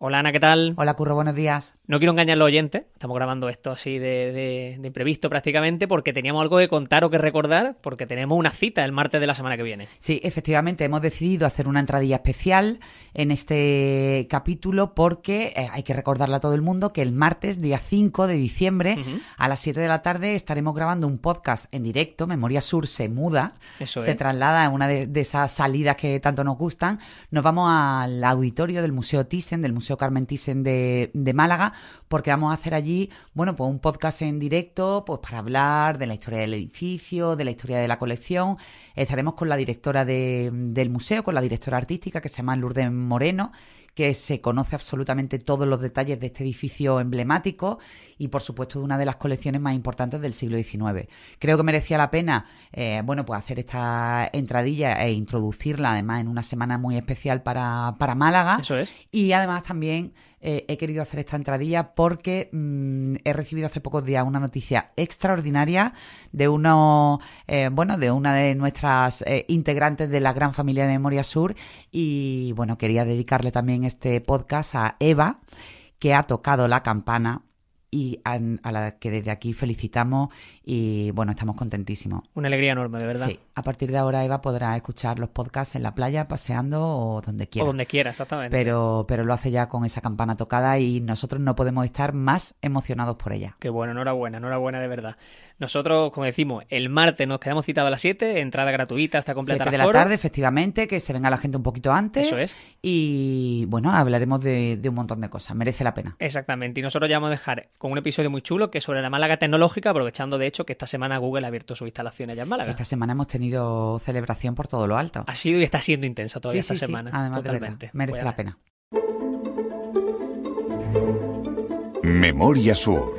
Hola Ana, ¿qué tal? Hola Curro, buenos días. No quiero engañar a los oyentes, estamos grabando esto así de, de- de imprevisto prácticamente porque teníamos algo que contar o que recordar porque tenemos una cita el martes de la semana que viene. Sí, efectivamente, hemos decidido hacer una entradilla especial en este capítulo porque eh, hay que recordarle a todo el mundo que el martes, día 5 de diciembre, a las 7 de la tarde, estaremos grabando un podcast en directo. Memoria Sur se muda, Eso se es. traslada en una de, de esas salidas que tanto nos gustan. Nos vamos al auditorio del Museo Thyssen, del Museo Carmen Thyssen de, Málaga, porque vamos a hacer allí, bueno, pues un podcast en directo, pues para hablar de la historia del edificio, de la historia de la colección. Estaremos con la directora de- del museo, con la directora artística que se llama Lourdes Moreno, que se conoce absolutamente todos los detalles de este edificio emblemático y, por supuesto, de una de las colecciones más importantes del siglo XIX. Creo que merecía la pena, eh, bueno, pues hacer esta entradilla e introducirla, además, en una semana muy especial para, para Málaga. Eso es. Y además también eh, he querido hacer esta entradilla porque mm, he recibido hace pocos días una noticia extraordinaria de uno, eh, bueno, de una de nuestras eh, integrantes de la gran familia de Memoria Sur y bueno, quería dedicarle también este podcast a Eva, que ha tocado la campana y a, a la que desde aquí felicitamos y bueno, estamos contentísimos. Una alegría enorme, de verdad. Sí, a partir de ahora Eva podrá escuchar los podcasts en la playa, paseando o donde O quiera donde quiera, exactamente. pero, pero lo hace ya con esa campana tocada y nosotros no podemos estar más emocionados por ella. Qué bueno, enhorabuena, enhorabuena de verdad. Nosotros, como decimos, el martes nos quedamos citados a las 7, entrada gratuita hasta completa Siete de la tarde, efectivamente, que se venga la gente un poquito antes. Eso es. Y bueno, hablaremos de, de un montón de cosas. Merece la pena. Exactamente, y nosotros ya vamos a dejar con un episodio muy chulo que es sobre la Málaga tecnológica, aprovechando de hecho que esta semana Google ha abierto sus instalaciones allá en Málaga. Esta semana hemos tenido celebración por todo lo alto. Ha sido y está siendo intensa todavía sí, esta sí, sí, semana. además de verdad, totalmente. merece la pena. Memoria Sur,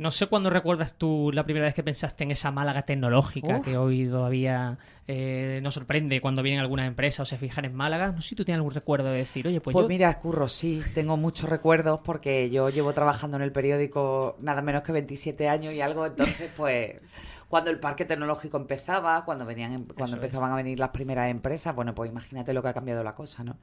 No sé cuándo recuerdas tú la primera vez que pensaste en esa Málaga tecnológica Uf. que hoy todavía eh, nos sorprende cuando vienen algunas empresas o se fijan en Málaga. No sé si tú tienes algún recuerdo de decir, oye, pues, Pues yo... mira, Curro, sí, tengo muchos recuerdos porque yo llevo trabajando en el periódico nada menos que 27 años y algo, entonces pues cuando el parque tecnológico empezaba, cuando venían em- cuando Eso empezaban a venir las primeras empresas, bueno, pues imagínate lo que ha cambiado la cosa, ¿no?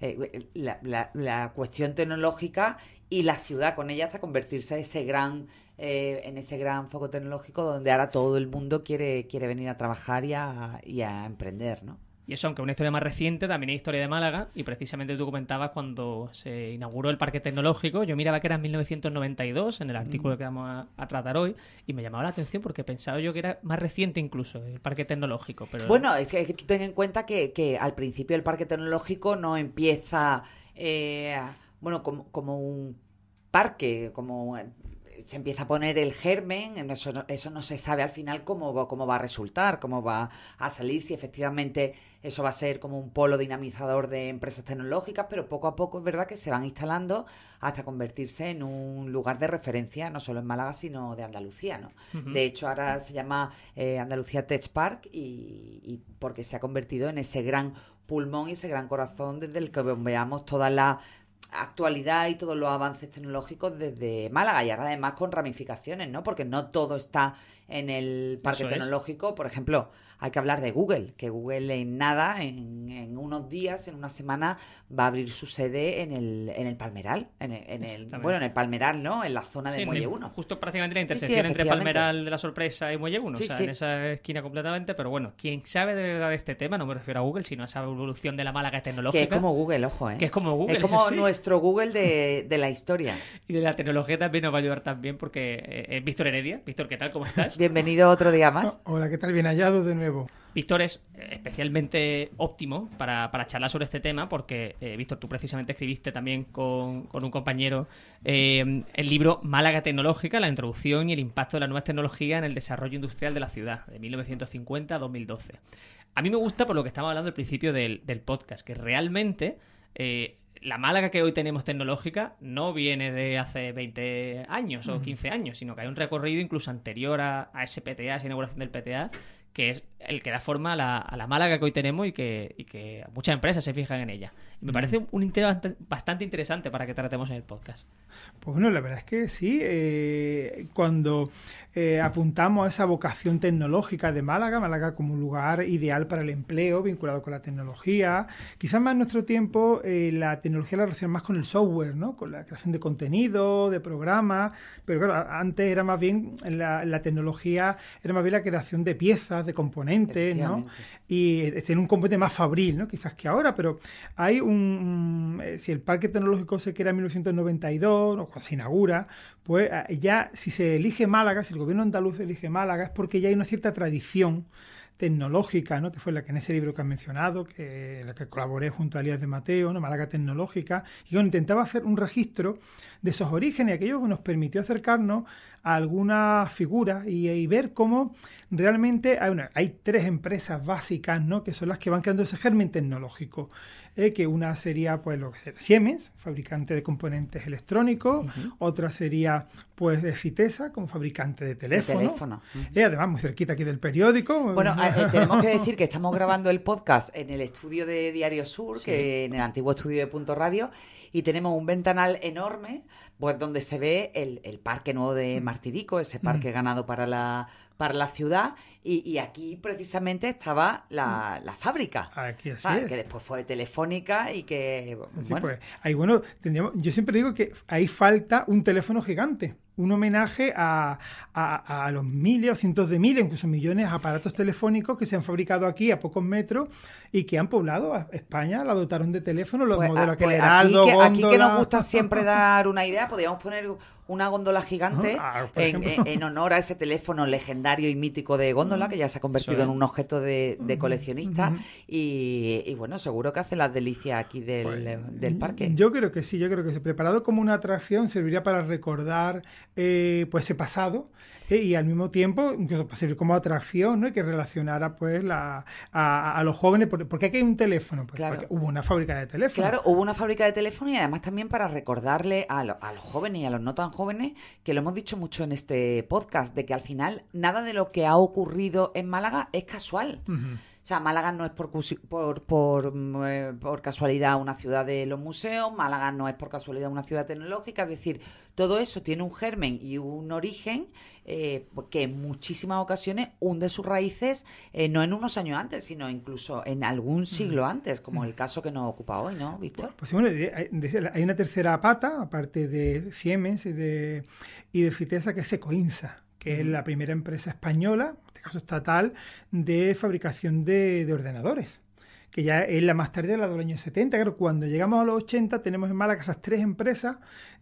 Eh, la, la- la cuestión tecnológica y la ciudad con ella hasta convertirse en ese gran eh, en ese gran foco tecnológico donde ahora todo el mundo quiere quiere venir a trabajar y a, y a emprender, ¿no? Y eso, aunque una historia más reciente, también hay historia de Málaga. Y precisamente tú comentabas cuando se inauguró el Parque Tecnológico. Yo miraba que era en 1992, en el artículo que vamos a, a tratar hoy. Y me llamaba la atención porque pensaba yo que era más reciente incluso, el Parque Tecnológico. Pero Bueno, es que, es que tú ten en cuenta que, que al principio el parque tecnológico no empieza, eh, bueno, como, como un parque, como se empieza a poner el germen, en eso, no- eso no se sabe al final cómo, va- cómo va a resultar, cómo va a salir, si efectivamente eso va a ser como un polo dinamizador de empresas tecnológicas, pero poco a poco es verdad que se van instalando hasta convertirse en un lugar de referencia, no solo en Málaga, sino de Andalucía, ¿no? De hecho, ahora se llama eh, Andalucía Tech Park y, y porque se ha convertido en ese gran pulmón y ese gran corazón desde el que veamos toda la actualidad y todos los avances tecnológicos desde Málaga y ahora además con ramificaciones, ¿no? Porque no todo está en el parque Eso es. tecnológico. Por ejemplo, hay que hablar de Google, que Google en nada, en, en unos días, en una semana, va a abrir su sede en el, en el Palmeral, en el, en el- bueno, en el Palmeral, ¿no? En la zona de Sí, Muelle el- 1. Justo prácticamente la Sí, sí, intersección entre. Palmeral de la Sorpresa y Muelle 1, Sí, o sea, sí. en esa esquina completamente, pero bueno, quien sabe de verdad de este tema, no me refiero a Google, sino a esa evolución de la Málaga tecnológica. Que es como Google, ojo, ¿eh? Que es como Google, Es como nuestro Google de, de la historia. Y de la tecnología también nos va a ayudar también porque eh, es Víctor Heredia. Víctor, ¿qué tal? ¿Cómo estás? Bienvenido otro día más. Hola, ¿qué tal? Bien hallado de nuevo. Víctor es eh, especialmente óptimo para, para charlar sobre este tema porque, eh, Víctor, tú precisamente escribiste también con, con un compañero eh, el libro Málaga Tecnológica, la introducción y el impacto de la nueva tecnología en el desarrollo industrial de la ciudad, de 1950 a 2012. A mí me gusta por lo que estamos hablando al principio del, del podcast, que realmente eh, la Málaga que hoy tenemos tecnológica no viene de hace 20 años o 15 años, sino que hay un recorrido incluso anterior a, a ese PTA, a esa inauguración del PTA, que es el que da forma a la, a la Málaga que hoy tenemos y que, y que muchas empresas se fijan en ella. Y me parece un interés bastante interesante para que tratemos en el podcast. Pues bueno, la verdad es que sí. Eh, cuando eh, apuntamos a esa vocación tecnológica de Málaga, Málaga como un lugar ideal para el empleo, vinculado con la tecnología. Quizás más en nuestro tiempo eh, la tecnología la relaciona más con el software, ¿no? con la creación de contenido, de programas, pero claro, antes era más bien la, tecnología, era más bien la creación de piezas, de componentes, ¿no? Y tiene un componente más fabril, ¿no? Quizás que ahora, pero hay un... Eh, si el parque tecnológico se crea en 1992 o cuando se inaugura, pues ya si se elige Málaga, si gobierno andaluz elige Málaga es porque ya hay una cierta tradición tecnológica, ¿no? que fue la que en ese libro que han mencionado, que la que colaboré junto a Elías de Mateo, ¿no? Málaga Tecnológica, y yo intentaba hacer un registro de esos orígenes, aquello que nos permitió acercarnos a algunas figuras y, ver cómo realmente hay, hay tres empresas básicas, ¿no? que son las que van creando ese germen tecnológico. Eh, que una sería pues lo que sería Siemens, fabricante de componentes electrónicos, otra sería pues de Citesa como fabricante de teléfono. y además muy cerquita aquí del periódico. Bueno, eh, tenemos que decir que estamos grabando el podcast en el estudio de Diario Sur, que en el antiguo estudio de Punto Radio, y tenemos un ventanal enorme pues donde se ve el, el parque nuevo de Martirico, ese parque ganado para la para la ciudad y, aquí precisamente estaba la, la fábrica. Aquí así Que después fue telefónica y que... Sí, pues ahí bueno, tendríamos, yo siempre digo que ahí falta un teléfono gigante un homenaje a, a, los miles o cientos de miles, incluso millones de aparatos telefónicos que se han fabricado aquí a pocos metros y que han poblado a España, la dotaron de teléfono, los pues, modelos pues, Heraldo, aquí que, aquí que nos gusta siempre dar una idea, podríamos poner una góndola gigante ah, en, honor a ese teléfono legendario y mítico de góndola que ya se ha convertido en un objeto de, coleccionista y, bueno, seguro que hace las delicias aquí del, pues, del, parque. Yo creo que sí, yo creo que se preparado como una atracción serviría para recordar eh, pues ese pasado y al mismo tiempo incluso para servir como atracción ¿no? y que relacionara pues la, a, los jóvenes porque aquí hay un teléfono pues, porque hubo una fábrica de teléfono claro hubo una fábrica de teléfono y además también para recordarle a, a los jóvenes y a los no tan jóvenes que lo hemos dicho mucho en este podcast de que al final nada de lo que ha ocurrido en Málaga es casual O sea, Málaga no es por, por, por, mm, eh, por, casualidad una ciudad de los museos, Málaga no es por casualidad una ciudad tecnológica, es decir, todo eso tiene un germen y un origen eh, que en muchísimas ocasiones hunde sus raíces eh, no en unos años antes, sino incluso en algún siglo antes, como el caso que nos ocupa hoy, ¿no, Víctor? Pues, bueno, hay una tercera pata, aparte de Siemens y de, y de Fitesa, que es Ecoinsa, que es la primera empresa española, caso estatal, de fabricación de, de ordenadores que ya es la más tarde, la de los años 70. Claro, cuando llegamos a los 80 tenemos en Málaga esas tres empresas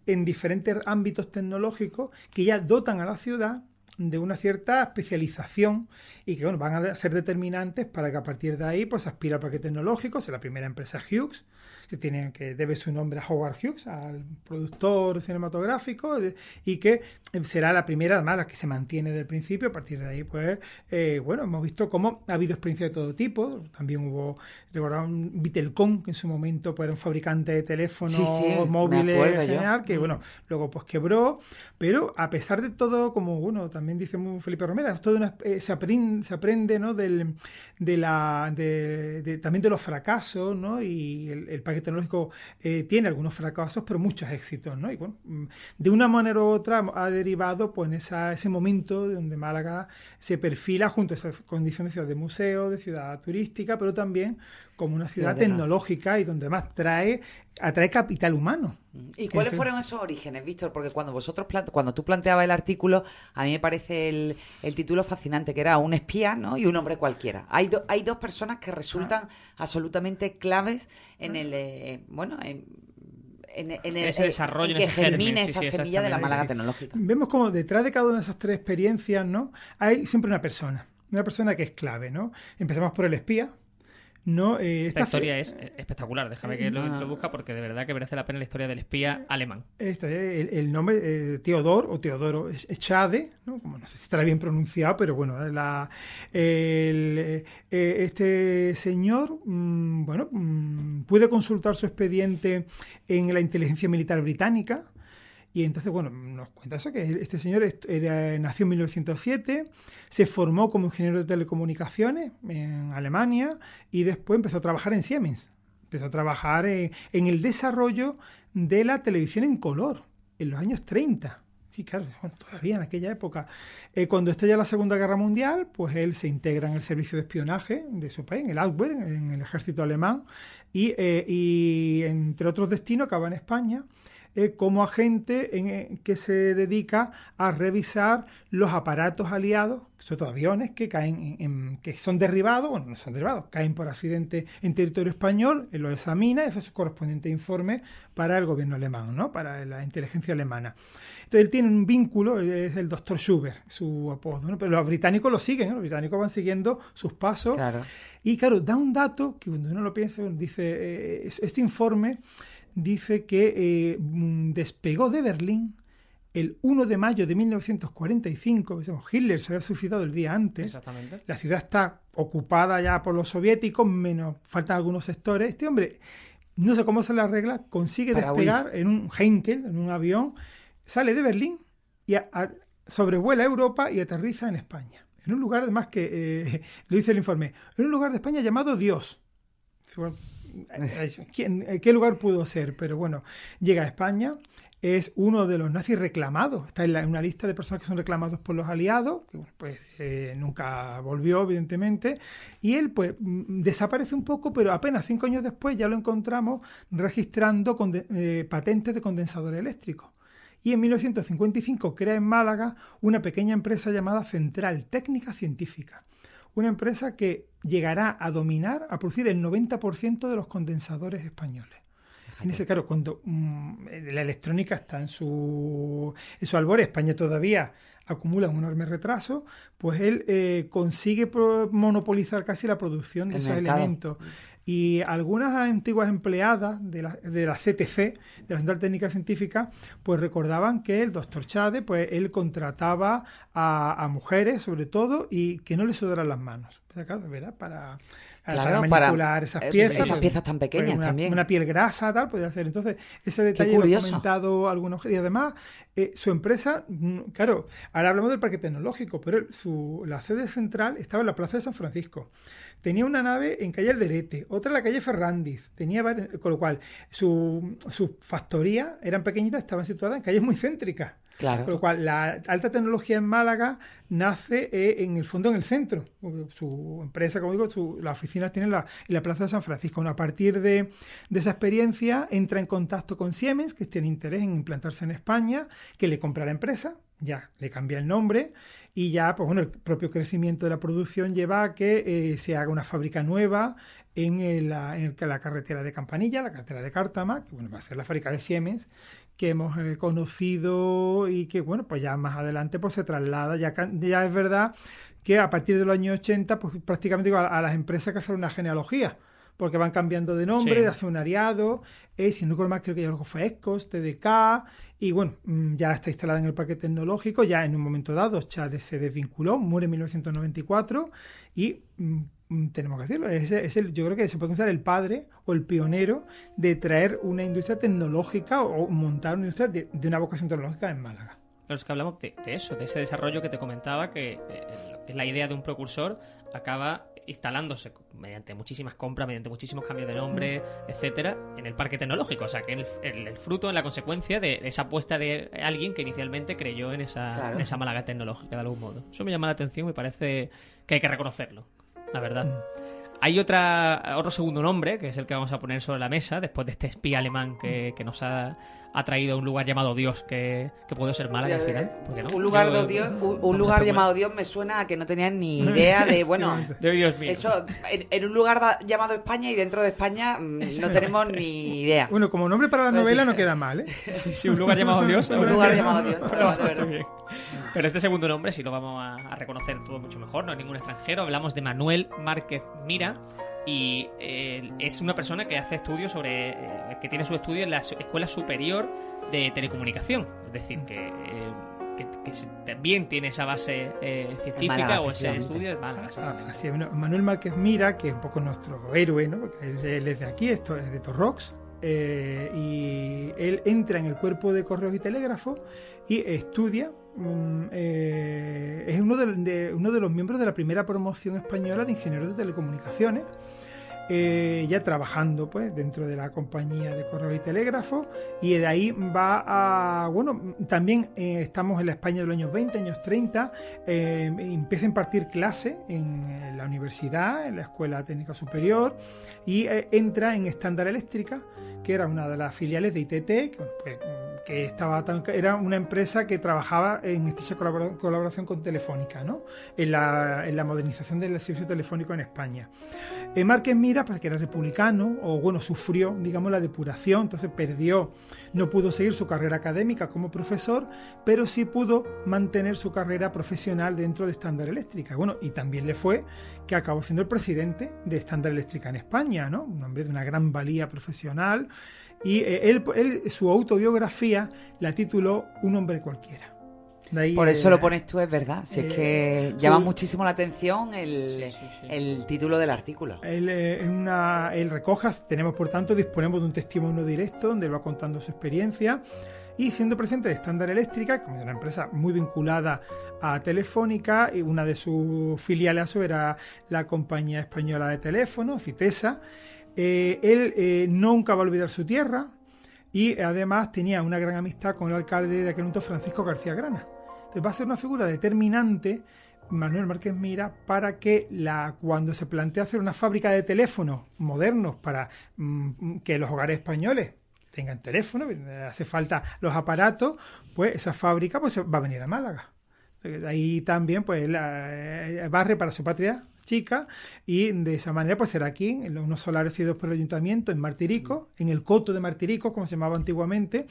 en diferentes ámbitos tecnológicos que ya dotan a la ciudad de una cierta especialización y que bueno, van a ser determinantes para que a partir de ahí pues aspira al parque tecnológico, es la primera empresa Hughes, que, tiene, que debe su nombre a Howard Hughes, al productor cinematográfico, y que será la primera, además, la que se mantiene desde el principio. A partir de ahí, pues, eh, bueno, hemos visto cómo ha habido experiencias de todo tipo. También hubo, recordamos, Vitelcom, que en su momento pues, era un fabricante de teléfonos móviles general, que, bueno, luego pues quebró. Pero a pesar de todo, como, bueno, también dice Felipe Romero, todo eh, se, aprende, se aprende, ¿no? Del, de la, de, también de los fracasos, ¿no? Y el, el tecnológico eh, tiene algunos fracasos, pero muchos éxitos, ¿no? Y bueno, mm, de una manera u otra ha derivado pues, en esa, ese momento donde Málaga se perfila junto a esas condiciones de ciudad de museo, de ciudad turística, pero también como una ciudad tecnológica y donde más trae, atrae capital humano. ¿Y cuáles fueron esos orígenes, Víctor? Porque cuando vosotros cuando tú planteabas el artículo, a mí me parece el, el, título fascinante, que era un espía ¿no? y un hombre cualquiera. Hay, hay dos personas que resultan ah. absolutamente claves en el eh, bueno en, en, ese desarrollo, en, que germine esa semilla de la Málaga tecnológica. Vemos como detrás de cada una de esas tres experiencias, ¿no? Hay siempre una persona, una persona que es clave, ¿no? Empezamos por el espía, no, eh, esta, historia es espectacular, déjame que lo, lo, busca porque de verdad que merece la pena la historia del espía alemán. Este, el, nombre eh, Teodor o Teodoro Schade, ¿no? Como no sé si estará bien pronunciado, pero bueno, la, eh, este señor, mm, bueno, mm, pude consultar su expediente en la inteligencia militar británica Y entonces, bueno, nos cuenta eso, que este señor era, nació en 1907, se formó como ingeniero de telecomunicaciones en Alemania y después empezó a trabajar en Siemens. Empezó a trabajar en, el desarrollo de la televisión en color en los años 30. Sí, claro, todavía en aquella época. Eh, cuando estalla la Segunda Guerra Mundial, pues él se integra en el servicio de espionaje de su país, en el Abwehr, en el ejército alemán, y, eh, y entre otros destinos acaba en España eh, como agente en, eh, que se dedica a revisar los aparatos aliados, sobre todo aviones que caen en, que son derribados, bueno, no son derribados, caen por accidente en territorio español, él lo examina, ese es su correspondiente informe para el gobierno alemán, ¿no? para la inteligencia alemana. Entonces él tiene un vínculo, es el doctor Schubert, su apodo, pero los británicos lo siguen, los británicos van siguiendo sus pasos. Y claro, da un dato que cuando uno lo piensa, dice, eh, este informe dice que eh, mm, despegó de Berlín el 1 de mayo de 1945. Hitler se había suicidado el día antes. La ciudad está ocupada ya por los soviéticos, menos faltan algunos sectores. Este hombre, no sé cómo se la arregla, consigue despegar en un Heinkel, en un avión, sale de Berlín y sobrevuela Europa y aterriza en España. En un lugar, además que, eh, lo dice el informe, en un lugar de España llamado Dios. Eh, ¿Qué lugar pudo ser? Pero bueno, llega a España, es uno de los nazis reclamados, está en, una lista de personas que son reclamados por los aliados, pues eh, nunca volvió, evidentemente, y él pues mm, desaparece un poco, pero apenas cinco años después ya lo encontramos registrando eh, patentes de condensador eléctrico. Y en 1955 crea en Málaga una pequeña empresa llamada Central Técnica Científica una empresa que llegará a dominar, a producir el 90% de los condensadores españoles. En ese caso, cuando mm, la electrónica está en su, en su albor, España todavía acumula un enorme retraso, pues él eh, consigue monopolizar casi la producción de esos elementos. Y algunas antiguas empleadas de la, de la CTC, de la Central Técnica Científica, pues recordaban que el doctor Chade, pues él contrataba a, mujeres, sobre todo, y que no le sudaran las manos. ¿verdad? Para, manipular esas piezas. Esas pues, piezas tan pequeñas pues, una, también. Una piel grasa, tal, podría hacer. Entonces, ese detalle lo he comentado algunos. Y además, eh, su empresa, mm, claro, ahora hablamos del parque tecnológico, pero su, la sede central estaba en la Plaza de San Francisco. Tenía una nave en calle Alderete, otra en la calle Ferrandiz. Tenía con lo cual su, su factoría eran pequeñitas, estaban situadas en calles muy céntricas. Claro. Con lo cual, la alta tecnología en Málaga nace eh, en el fondo en el centro. Su empresa, como digo, su, las oficinas tienen la, en la Plaza de San Francisco. a partir de, de, esa experiencia, entra en contacto con Siemens, que tiene interés en implantarse en España, que le compra la empresa, ya le cambia el nombre y ya, pues bueno, el propio crecimiento de la producción lleva a que eh, se haga una fábrica nueva en la, en la, carretera de Campanilla, la carretera de Cártama, que bueno, va a ser la fábrica de Siemens, que hemos eh, conocido y que, bueno, pues ya más adelante pues se traslada, ya, ya es verdad que a partir de los años 80, pues prácticamente a, a las empresas que hacen una genealogía, porque van cambiando de nombre, de accionariado, eh, si no recuerdo más creo que ya luego fue ESCOS, TDK, y bueno, mm, ya está instalada en el parque tecnológico, ya en un momento dado Chade se desvinculó, muere en 1994 y mm, mm, tenemos que decirlo, es, el, yo creo que se puede considerar el padre o el pionero de traer una industria tecnológica o, montar una industria de, una vocación tecnológica en Málaga. Es que hablamos de, eso, de ese desarrollo que te comentaba, que eh, la idea de un precursor acaba instalándose mediante muchísimas compras, mediante muchísimos cambios de nombre, etcétera, en el parque tecnológico. O sea, que el, el, fruto, en la consecuencia de, esa apuesta de alguien que inicialmente creyó en esa, en esa Málaga tecnológica de algún modo. Eso me llama la atención y me parece que hay que reconocerlo, la verdad. Mm. Hay otra, otro segundo nombre, que es el que vamos a poner sobre la mesa, después de este espía alemán que, que nos ha, ha, traído a un lugar llamado Dios, que, que puede ser Málaga al final. Un lugar, Dios, un, lugar llamado Dios me suena a que no tenían ni idea de, bueno, de Dios mío. Eso, en, un lugar llamado España y dentro de España mm, no tenemos ni idea. Bueno, como nombre para la novela no queda mal, ¿eh? Sí, sí, un lugar llamado Dios. un lugar llamado Dios. Pero este segundo nombre sí lo vamos a, reconocer todo mucho mejor, no es ningún extranjero. Hablamos de Manuel Márquez Mira y eh, es una persona que hace estudios sobre. Eh, que tiene su estudio en la Escuela Superior de Telecomunicación. Es decir, que. Eh, también tiene esa base científica o ese estudio de Málaga. Manuel Márquez Mira, que es un poco nuestro héroe, ¿no? porque él, es de aquí, esto es de Torrox, eh, y él entra en el cuerpo de correos y telégrafos y estudia. mm, eh, es uno de, de- uno de los miembros de la primera promoción española de ingenieros de telecomunicaciones. Eh, ya trabajando pues dentro de la compañía de correos y telégrafos y de ahí va a bueno también eh, estamos en la España de los años 20 años 30 eh, empieza a impartir clase en, eh, la universidad en la escuela técnica superior y entra en estándar eléctrica que era una de las filiales de ITT que, pues, que estaba tan- era una empresa que trabajaba en estrecha colabora- colaboración con Telefónica ¿no? en, la, en la modernización del servicio telefónico en España eh, Márquez Mira, pues, que era republicano, o bueno, sufrió, digamos, la depuración, entonces perdió, no pudo seguir su carrera académica como profesor, pero sí pudo mantener su carrera profesional dentro de Estándar Eléctrica. Bueno, y también le fue que acabó siendo el presidente de Estándar Eléctrica en España, ¿no? Un hombre de una gran valía profesional. Y eh, él, él, su autobiografía la tituló Un hombre cualquiera. De ahí, Por eso eh, lo pones tú, es verdad. Si eh, es que tú- llama muchísimo la atención el, Sí, sí, sí. el título del artículo. Él, eh, es una, él recoja, tenemos por tanto, disponemos de un testimonio directo donde él va contando su experiencia y siendo presidente de Estándar Eléctrica, como de una empresa muy vinculada a Telefónica, y una de sus filiales a su era la compañía española de teléfonos, Citesa, eh, él eh, nunca va a olvidar su tierra y además tenía una gran amistad con el alcalde de aquel momento, Francisco García Grana. Entonces va a ser una figura determinante Manuel Márquez Mira para que la cuando se plantea hacer una fábrica de teléfonos modernos para mm, que los hogares españoles tengan teléfono, hace falta los aparatos, pues esa fábrica pues va a venir a Málaga. Ahí también pues la, eh, barre para su patria chica y de esa manera pues será aquí en unos solares cedidos por el ayuntamiento en Martirico, en el coto de Martirico como se llamaba antiguamente,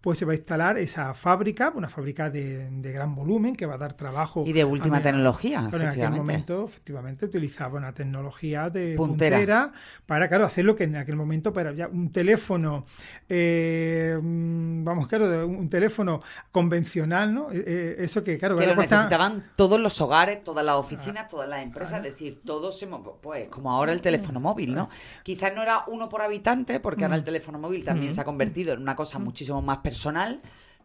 pues se va a instalar esa fábrica, una fábrica de, de gran volumen que va a dar trabajo. Y de última a- tecnología, Claro, en aquel momento, efectivamente, utilizaba una tecnología de Puntera. puntera, para, claro, hacer lo que en aquel momento para ya un teléfono, eh, mm, vamos, claro, un, teléfono convencional, ¿no? Eh, eh, eso que, claro, Que lo cuesta- necesitaban todos los hogares, todas las oficinas, todas las empresas, es decir, todos pues como ahora el teléfono móvil, ¿no? Quizás no era uno por habitante, porque ahora el teléfono móvil también se ha convertido en una cosa muchísimo más personal.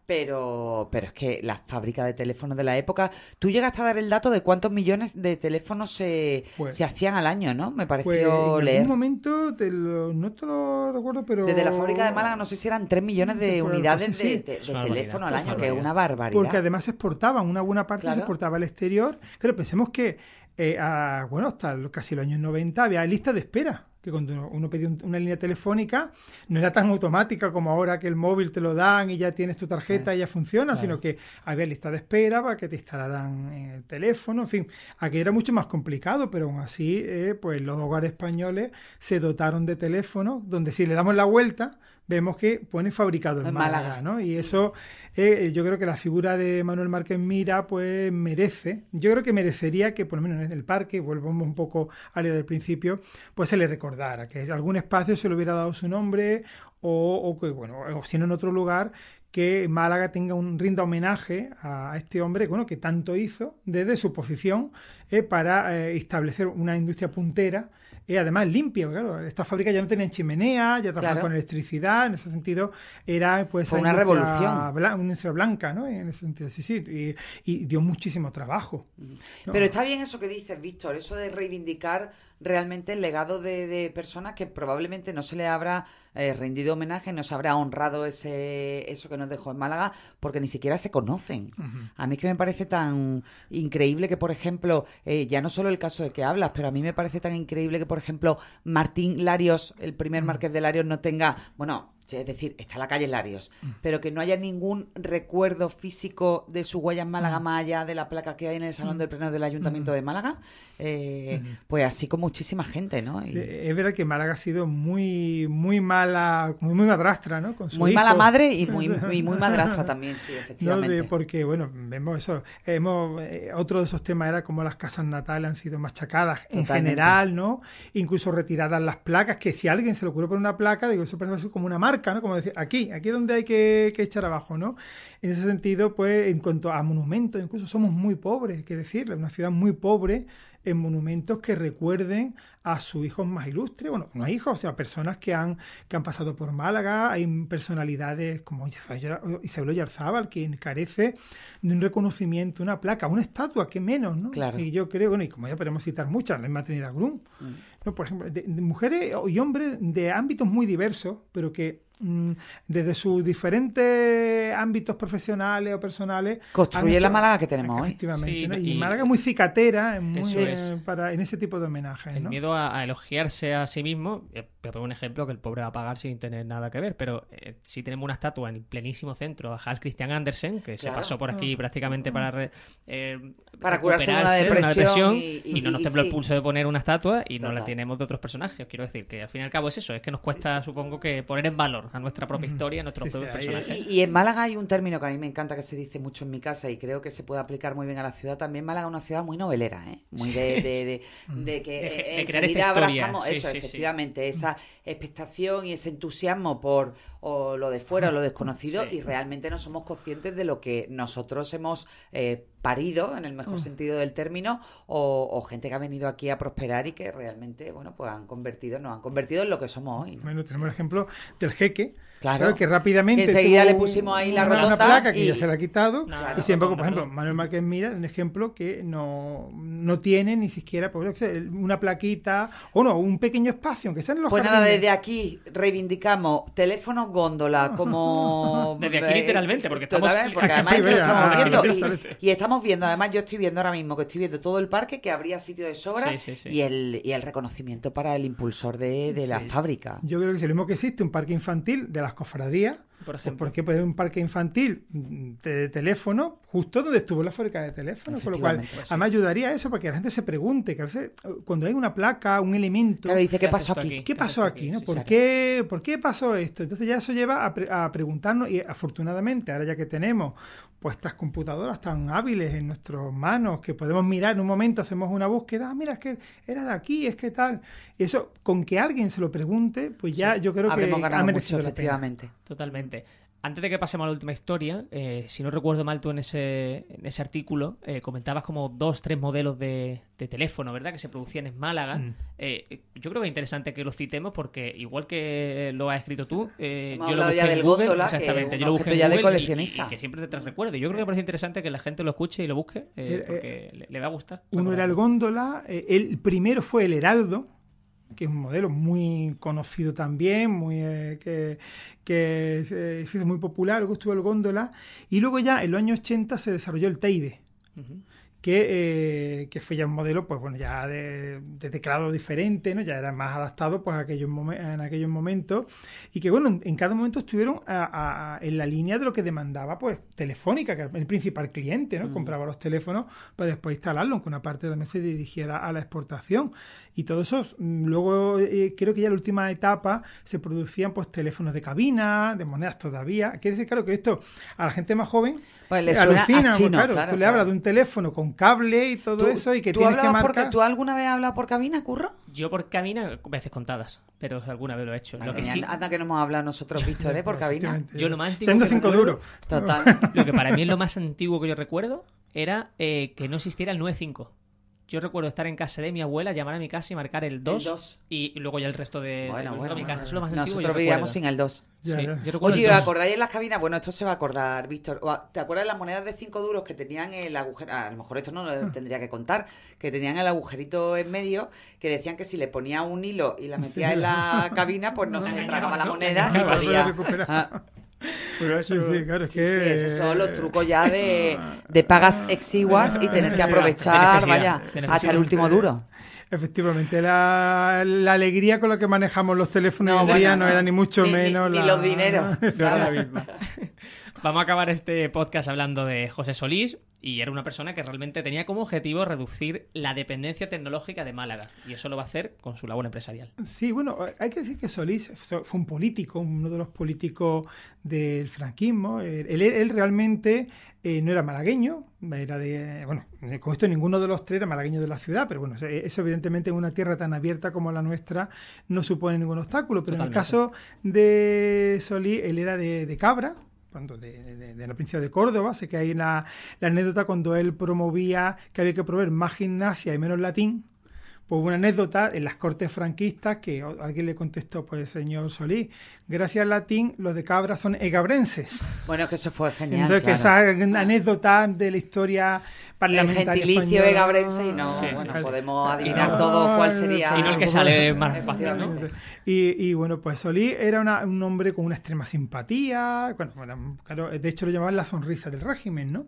Pero, pero es que las fábricas de teléfonos de la época, tú llegaste a dar el dato de cuántos millones de teléfonos se, Pues- se hacían al año, ¿no? Me Pues pareció en leer. algún momento, te lo- no te lo recuerdo, pero... Desde la fábrica de Málaga, no sé si eran 3 millones de Pues, unidades pues, sí, de, sí. teléfono al año, que es una barbaridad. Porque además se exportaban, una buena parte Claro. se exportaba al exterior. Claro, pensemos que, eh, a- bueno, hasta casi los años 90 había lista de espera. Que cuando uno- pedía un- una línea telefónica no era tan automática como ahora que el móvil te lo dan y ya tienes tu tarjeta y ya funciona, sino que había lista de espera para que te instalaran el teléfono, en fin, aquí era mucho más complicado, pero aún así, eh, pues los hogares españoles se dotaron de teléfonos donde si le damos la vuelta vemos que pone fabricado en, En Málaga, Málaga. ¿no? Y eso eh, yo creo que la figura de Manuel Márquez Mira pues merece, yo creo que merecería que por lo menos en el parque, volvamos un poco a la idea del principio, pues se le recordara, que algún espacio se le hubiera dado su nombre o, o que, bueno, o si no en otro lugar, que Málaga tenga un rinda homenaje a este hombre bueno, que tanto hizo desde su posición eh, para eh, establecer una industria puntera y además limpia. Claro, esta fábrica ya no tenía chimenea, ya trabajaba Claro. con electricidad, en ese sentido era pues una revolución. blan- una industria blanca, ¿no? En ese sentido, sí, sí, y, y dio muchísimo trabajo. ¿no? Pero está bien eso que dices, Víctor, eso de reivindicar realmente el legado de, de personas que probablemente no se le habrá eh, rendido homenaje, no se habrá honrado ese eso que nos dejó en Málaga, porque ni siquiera se conocen. A mí es que me parece tan increíble que, por ejemplo, eh, ya no solo el caso de que hablas, pero a mí me parece tan increíble que, por ejemplo, Martín Larios, el primer marqués de Larios, no tenga, bueno, es decir, está la calle Larios, pero que no haya ningún recuerdo físico de su huella en Málaga más allá de la placa que hay en el Salón del Pleno del Ayuntamiento de Málaga, eh, pues así con muchísima gente, ¿no? Y Sí, es verdad que Málaga ha sido muy muy mala, muy, muy madrastra, ¿no? Con su muy hijo. mala madre y muy, y muy madrastra también, sí, No, efectivamente. de, porque, bueno, vemos eso. Hemos, eh, otro de esos temas era como las casas natales han sido machacadas en Totalmente. general, ¿no? Incluso retiradas las placas, que si a alguien se le ocurre poner una placa, digo, eso parece como una marca, ¿no? Como decir, aquí, aquí es donde hay que, que echar abajo, ¿no? En ese sentido, pues, en cuanto a monumentos, incluso somos muy pobres, hay que decirlo, una ciudad muy pobre en monumentos que recuerden a sus hijos más ilustres, bueno, no hijos, sino personas que han, que han pasado por Málaga, hay personalidades como Isabel Yarzábal, que carece de un reconocimiento, una placa, una estatua, que menos, ¿no? Claro. Y yo creo, bueno, y como ya podemos citar muchas, la maternidad Grum, mm. ¿no? por ejemplo, de mujeres y hombres de ámbitos muy diversos, pero que desde sus diferentes ámbitos profesionales o personales. Construye la Málaga que tenemos hoy. Efectivamente. y, Málaga es muy cicatera muy, eh, para, en ese tipo de homenajes. El miedo a, elogiarse a sí mismo. Eh, pongo un ejemplo que el pobre va a pagar sin tener nada que ver, pero eh, si tenemos una estatua en el plenísimo centro a Hans Christian Andersen, que se pasó por aquí ah. prácticamente para. para curarse una depresión, y, no nos tembló el pulso de poner una estatua y no la tenemos de otros personajes. Quiero decir que al fin y al cabo es eso, es que nos cuesta, supongo que poner en valor a nuestra propia historia, a nuestros propios personajes. Y, en Málaga hay un término que a mí me encanta que se dice mucho en mi casa y creo que se puede aplicar muy bien a la ciudad también. Málaga es una ciudad muy novelera, ¿eh? Muy de, de, que de, crear esa historia. eso, efectivamente, esa expectación y ese entusiasmo por o lo de fuera o lo desconocido y realmente no somos conscientes de lo que nosotros hemos eh, parido, en el mejor sentido del término, o, gente que ha venido aquí a prosperar y que realmente, bueno, pues han convertido, nos han convertido en lo que somos hoy. Bueno, tenemos el ejemplo del jeque, Claro. que rápidamente. enseguida le pusimos ahí la rotota. placa que ya se la ha quitado. y siempre, por ejemplo, Manuel Márquez Mira, un ejemplo que no, no tiene ni siquiera pues, una plaquita o no, un pequeño espacio, aunque sean los Pues nada, desde aquí reivindicamos teléfonos góndola como. desde aquí literalmente, porque estamos. Porque además estamos viendo. Y, estamos viendo, además, yo estoy viendo ahora mismo que estoy viendo todo el parque, que habría sitio de sobra y, el, y el reconocimiento para el impulsor de, de la fábrica. Yo creo que es lo mismo que existe un parque infantil de las cofradías, por pues, ejemplo. Porque puede un parque infantil de teléfono justo donde estuvo la fábrica de teléfono, con lo cual pues además ayudaría a eso para que la gente se pregunte, que a veces cuando hay una placa, un elemento... Claro, dice, ¿qué pasó aquí? ¿Qué pasó aquí? ¿no? ¿Por, qué, ¿Por qué pasó esto? Entonces ya eso lleva a, a preguntarnos y afortunadamente, ahora ya que tenemos pues estas computadoras tan hábiles en nuestras manos que podemos mirar en un momento, hacemos una búsqueda, ah, mira, es que era de aquí, es que tal. Y eso, con que alguien se lo pregunte, pues ya yo creo que ha merecido la pena. Totalmente. Antes de que pasemos a la última historia, eh, si no recuerdo mal tú en ese, en ese artículo, eh, comentabas como dos, tres modelos de, teléfono, ¿verdad? Que se producían en Málaga. Mm. Eh, yo creo que es interesante que los citemos porque igual que lo has escrito tú, yo lo busqué en Google, exactamente, yo lo busqué en Google Y, que siempre te recuerde. Yo creo que parece interesante que la gente lo escuche y lo busque porque le, va a gustar. Uno era el góndola, el primero fue el Heraldo, que es un modelo muy conocido también, muy eh, que, que muy popular, luego estuvo el góndola, y luego ya en los años 80 se desarrolló el Teide que, eh, que, fue ya un modelo, pues bueno, ya de, teclado diferente, ¿no? Ya era más adaptado pues a aquellos en aquellos momentos y que bueno, en, cada momento estuvieron en la línea de lo que demandaba pues Telefónica, que era el principal cliente, ¿no? Mm. Compraba los teléfonos para después instalarlo, aunque una parte también se dirigiera a la exportación. Y todo eso, mm, luego eh, creo que ya en la última etapa se producían pues teléfonos de cabina, de monedas todavía. Quiere decir, claro, que esto a la gente más joven pues le alucina, claro, tú le hablas de un teléfono con cable y todo eso y que tienes que marcar. ¿Tú alguna vez has hablado por cabina, Curro? Yo por cabina, veces contadas, pero alguna vez lo he hecho. lo que sí... Anda que no hemos hablado nosotros, Víctor, ¿eh? por cabina. Yo lo más antiguo. cinco duros. Total. Lo que para mí es lo más antiguo que yo recuerdo era eh, que no existiera el 95. Yo recuerdo estar en casa de mi abuela, llamar a mi casa y marcar el 2, y luego ya el resto de, bueno, bueno, mi casa. Eso es lo más Nosotros vivíamos sin el 2. sí, Yo Oye, ¿acordáis en las cabinas? Bueno, esto se va a acordar, Víctor. ¿Te acuerdas de las monedas de 5 duros que tenían el agujero? A lo mejor esto no lo ah. tendría que contar. Que tenían el agujerito en medio, que decían que si le ponía un hilo y la metía en la cabina, pues no se tragaba la moneda y podía... sí, sí, claro, es que... esos son los trucos ya de, de pagas exiguas y tener que aprovechar, vaya, hasta el último duro. Efectivamente, la, la, alegría con la que manejamos los teléfonos hoy día no era ni mucho menos. Ni, los dineros. Vamos a acabar este podcast hablando de José Solís y era una persona que realmente tenía como objetivo reducir la dependencia tecnológica de Málaga y eso lo va a hacer con su labor empresarial. Sí, bueno, hay que decir que Solís fue un político, uno de los políticos del franquismo. Él, realmente eh, no era malagueño, era de, bueno, con esto ninguno de los tres era malagueño de la ciudad, pero bueno, eso evidentemente en una tierra tan abierta como la nuestra no supone ningún obstáculo, pero en el caso de Solís, él era de Cabra, cuando de, la provincia de Córdoba. Sé que hay la, la anécdota cuando él promovía que había que proveer más gimnasia y menos latín pues una anécdota en las cortes franquistas que alguien le contestó, pues señor Solís, gracias al latín los de Cabra son egabrenses. Bueno, que eso fue genial. Entonces, que esa anécdota de la historia parlamentaria El gentilicio egabrense y no, Sí, sí, bueno, sí. podemos adivinar todos cuál sería... Y no el que sale más fácil, ¿no? Y, y, bueno, pues Solís era una- un hombre con una extrema simpatía, bueno, bueno, claro, de hecho lo llamaban la sonrisa del régimen, ¿no?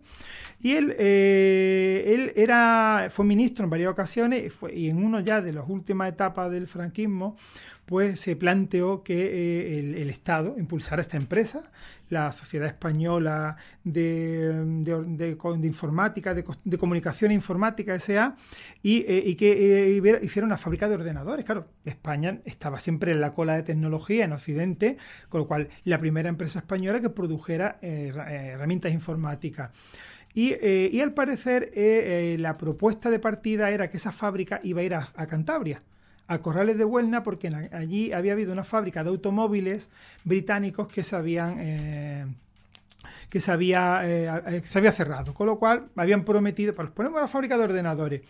Y él, eh, él era, fue ministro en varias ocasiones y, fue- y en uno ya de las últimas etapas del franquismo, pues se planteó que eh, el, Estado impulsara esta empresa, la Sociedad Española de, de- Informática, de, co- de Comunicación Informática S.A., y, eh, y que eh, hiciera una fábrica de ordenadores. Claro, España estaba siempre en la cola de tecnología en Occidente, con lo cual la primera empresa española que produjera herra- herramientas informáticas. Y, al parecer la propuesta de partida era que esa fábrica iba a ir a Cantabria, a Corrales de Huelna, porque allí había habido una fábrica de automóviles británicos que se habían... eh, que se había, eh, se había cerrado, con lo cual habían prometido, pues ponemos la fábrica de ordenadores.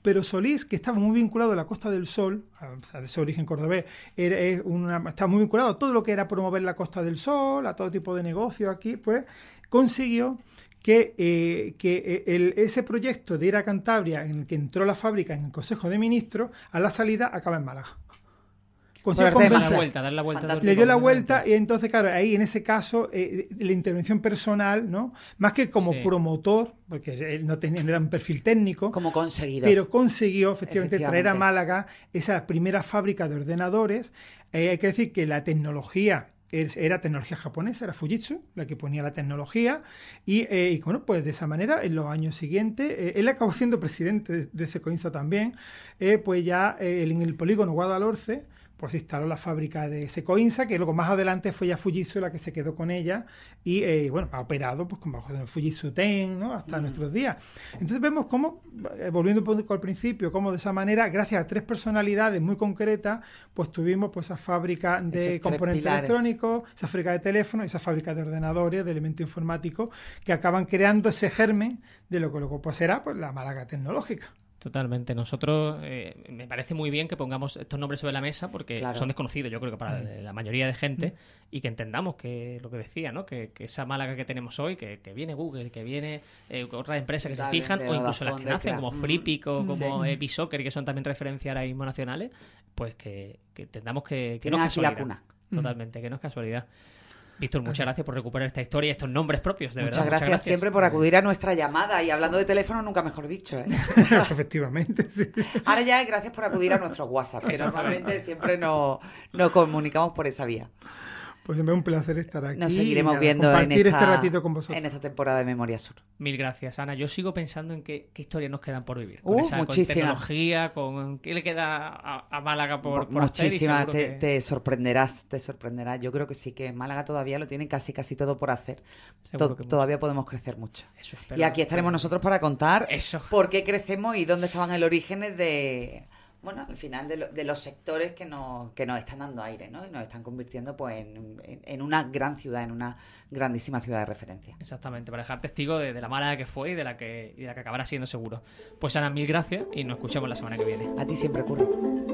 Pero Solís, que estaba muy vinculado a la Costa del Sol, o de su origen cordobés, era, una- estaba muy vinculado a todo lo que era promover la Costa del Sol, a todo tipo de negocios aquí, pues consiguió que, eh, que eh, el- ese proyecto de ir a Cantabria, en el que entró la fábrica en el Consejo de Ministros, a la salida acaba en Málaga. Consiguió Suerte, Dar la vuelta, dar la vuelta. Fantástico. le dio la vuelta y entonces, claro, ahí en ese caso, eh, la intervención personal, ¿no? Más que como Sí. promotor, porque él no, tenía, no era un perfil técnico, Como conseguido. pero consiguió efectivamente, traer a. Málaga esa primera fábrica de ordenadores. Eh, hay que decir que la tecnología era tecnología japonesa, era Fujitsu la que ponía la tecnología y, eh, bueno, pues de esa manera en los años siguientes, eh, él acabó siendo presidente de, de Secoinza también, eh, pues ya en el polígono Guadalhorce pues se instaló la fábrica de Secoinza, que luego más adelante fue ya Fujitsu la que se quedó con ella y eh, bueno, ha operado pues con bajo el Fujitsu Ten, ¿no? hasta nuestros días. Entonces vemos cómo, eh, volviendo un poco al principio, cómo de esa manera, gracias a tres personalidades muy concretas, pues tuvimos pues esa fábrica de componentes electrónicos, esa fábrica de teléfonos, esa fábrica de ordenadores, de elementos informáticos, que acaban creando ese germen de lo que luego pues será pues la Málaga tecnológica. Totalmente. Nosotros, eh, me parece muy bien que pongamos estos nombres sobre la mesa porque Claro. son desconocidos, yo creo que para la mayoría de gente, y que entendamos que lo que decía, ¿no? Que, que esa Málaga que tenemos hoy, que, que viene Google, que viene eh, otras empresas que se fijan, o incluso las que nacen, como Ujú. Freepik o como Sí. que son también referencias ahora mismo nacionales, pues que, que entendamos que, que no es aquí la casualidad. cuna. Totalmente, que no es casualidad. Víctor, muchas gracias por recuperar esta historia y estos nombres propios, de Muchas verdad. gracias, siempre por acudir a nuestra llamada y hablando de teléfono nunca mejor dicho. ¿eh? Efectivamente, sí. Ahora ya es gracias por acudir a nuestro WhatsApp, que normalmente siempre nos, nos comunicamos por esa vía. Pues me un placer estar aquí. Nos y seguiremos nada, viendo en esta, este ratito con vosotros. en esta temporada de Memoria Sur. Mil gracias, Ana. Yo sigo pensando en qué, qué historias nos quedan por vivir. Con, Uh, esa, con tecnología, con qué le queda a, a Málaga por, por hacer y Muchísimas, te, que- te sorprenderás, te sorprenderás. Yo creo que sí, que en Málaga todavía lo tienen casi casi todo por hacer. Seguro To- que mucho. todavía podemos crecer mucho. Eso Y espero. aquí estaremos nosotros para contar Eso. por qué crecemos y dónde estaban el orígenes de, bueno, al final de, lo- de los sectores que nos, que nos están dando aire, ¿no? Y nos están convirtiendo pues en, en- en una gran ciudad, en una grandísima ciudad de referencia. Exactamente, para dejar testigo de, de la Málaga que fue y de la que, y de la que acabará siendo seguro. Pues Ana, mil gracias y nos escuchamos la semana que viene. A ti siempre ocurre.